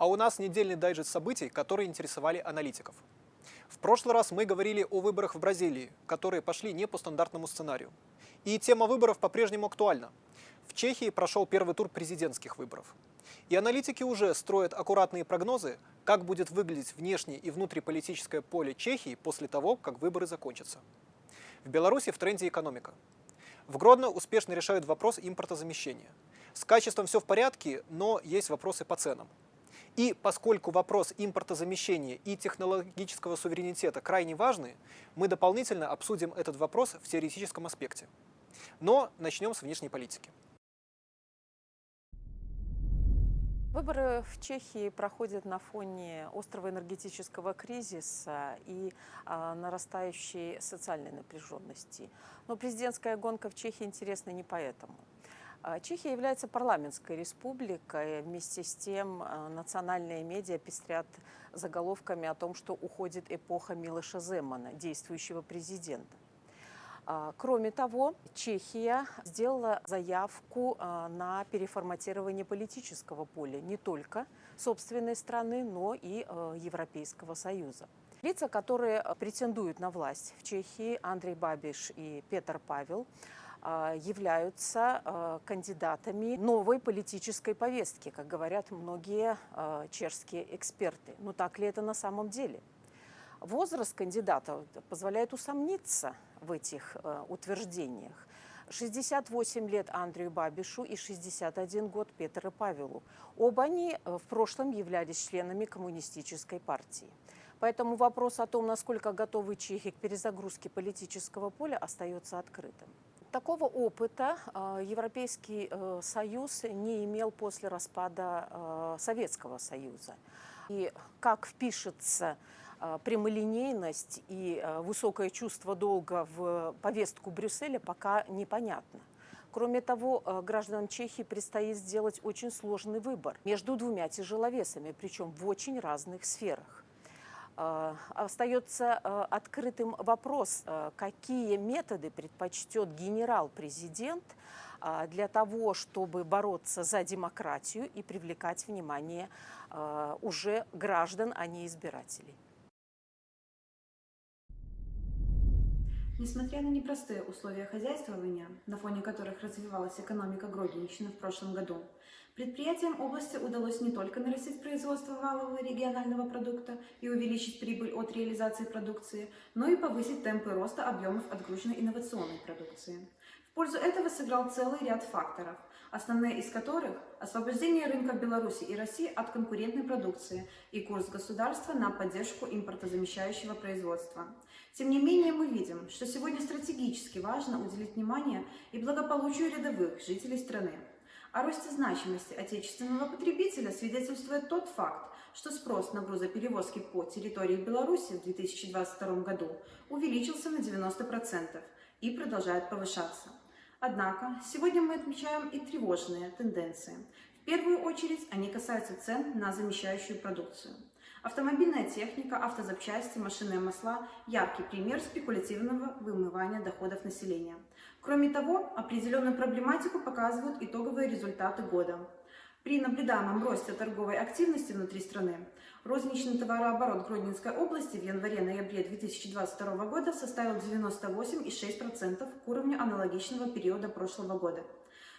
А у нас недельный дайджест событий, которые интересовали аналитиков. В прошлый раз мы говорили о выборах в Бразилии, которые пошли не по стандартному сценарию. И тема выборов по-прежнему актуальна. В Чехии прошел первый тур президентских выборов. И аналитики уже строят аккуратные прогнозы, как будет выглядеть внешнее и внутриполитическое поле Чехии после того, как выборы закончатся. В Беларуси в тренде экономика. В Гродно успешно решают вопрос импортозамещения. С качеством все в порядке, но есть вопросы по ценам. И поскольку вопрос импортозамещения и технологического суверенитета крайне важны, мы дополнительно обсудим этот вопрос в теоретическом аспекте. Но начнем с внешней политики. Выборы в Чехии проходят на фоне острого энергетического кризиса и а, нарастающей социальной напряженности. Но президентская гонка в Чехии интересна не поэтому. А, Чехия является парламентской республикой. Вместе с тем а, национальные медиа пестрят заголовками о том, что уходит эпоха Милоша Земана, действующего президента. А, Кроме того, Чехия сделала заявку а, на переформатирование политического поля не только собственной страны, но и а, Европейского Союза. Лица, которые претендуют на власть в Чехии, Андрей Бабиш и Петр Павел, являются кандидатами новой политической повестки, как говорят многие чешские эксперты. Но так ли это на самом деле? Возраст кандидата позволяет усомниться в этих утверждениях. 68 лет Андрею Бабишу и 61 год Петру Павелу. Оба они э, в прошлом являлись членами коммунистической партии. Поэтому вопрос о том, насколько готовы чехи к перезагрузке политического поля, остается открытым. Такого опыта э, Европейский э, Союз не имел после распада э, Советского Союза. И как впишется а, прямолинейность и а, высокое чувство долга в повестку Брюсселя пока непонятно. Кроме того, а, гражданам Чехии предстоит сделать очень сложный выбор между двумя тяжеловесами, причем в очень разных сферах. Остается открытым вопрос, какие методы предпочтет генерал-президент для того, чтобы бороться за демократию и привлекать внимание уже граждан, а не избирателей. Несмотря на непростые условия хозяйствования, на фоне которых развивалась экономика Гродненщины в прошлом году, предприятиям области удалось не только нарастить производство валового регионального продукта и увеличить прибыль от реализации продукции, но и повысить темпы роста объемов отгруженной инновационной продукции. В пользу этого сыграл целый ряд факторов, основные из которых – освобождение рынка Беларуси и России от конкурентной продукции и курс государства на поддержку импортозамещающего производства – тем не менее, мы видим, что сегодня стратегически важно уделить внимание и благополучию рядовых жителей страны. О росте значимости отечественного потребителя свидетельствует тот факт, что спрос на грузоперевозки по территории Беларуси в 2022 году увеличился на 90% и продолжает повышаться. Однако, сегодня мы отмечаем и тревожные тенденции. В первую очередь они касаются цен на замещающую продукцию – Автомобильная техника, автозапчасти, машинные масла – яркий пример спекулятивного вымывания доходов населения. Кроме того, определенную проблематику показывают итоговые результаты года. При наблюдаемом росте торговой активности внутри страны розничный товарооборот Гродненской области в январе-ноябре 2022 года составил 98,6% к уровню аналогичного периода прошлого года.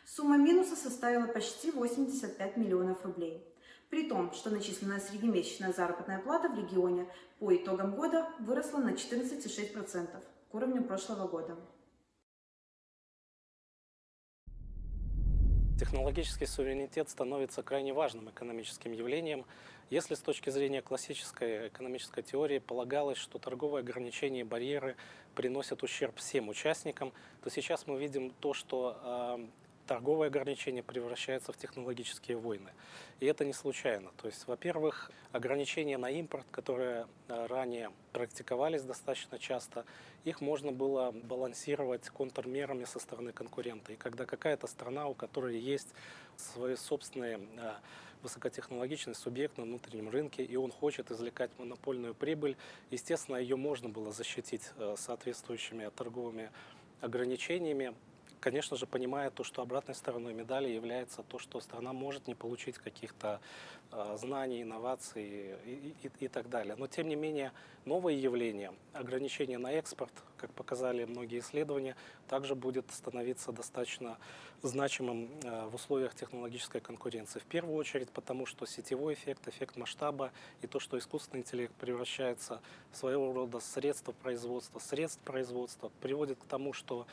Сумма минуса составила почти 85 миллионов рублей. При том, что начисленная среднемесячная заработная плата в регионе по итогам года выросла на 14,6% к уровню прошлого года. Технологический суверенитет становится крайне важным экономическим явлением. Если с точки зрения классической экономической теории полагалось, что торговые ограничения и барьеры приносят ущерб всем участникам, то сейчас мы видим то, что а, торговые ограничения превращаются в технологические войны. И это не случайно. То есть, во-первых, ограничения на импорт, которые э, ранее практиковались достаточно часто, их можно было балансировать контрмерами со стороны конкурента. И когда какая-то страна, у которой есть свои собственные э, высокотехнологичный субъект на внутреннем рынке, и он хочет извлекать монопольную прибыль, естественно, ее можно было защитить э, соответствующими торговыми ограничениями, конечно же, понимая то, что обратной стороной медали является то, что страна может не получить каких-то э, знаний, инноваций и, и- и так далее. Но, тем не менее, новое явление, ограничение на экспорт, как показали многие исследования, также будет становиться достаточно значимым э, в условиях технологической конкуренции. В первую очередь потому, что сетевой эффект, эффект масштаба и то, что искусственный интеллект превращается в своего рода средство производства, средств производства, приводит к тому, что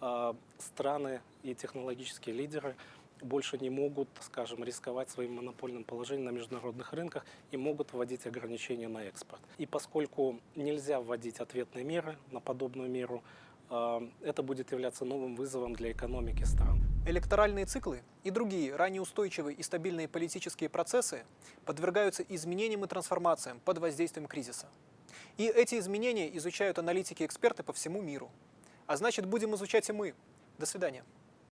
э, страны и технологические лидеры больше не могут, скажем, рисковать своим монопольным положением на международных рынках и могут вводить ограничения на экспорт. И поскольку нельзя вводить ответные меры на подобную меру, э, это будет являться новым вызовом для экономики стран. Электоральные циклы и другие ранее устойчивые и стабильные политические процессы подвергаются изменениям и трансформациям под воздействием кризиса. И эти изменения изучают аналитики и эксперты по всему миру. А значит, будем изучать и мы. До свидания.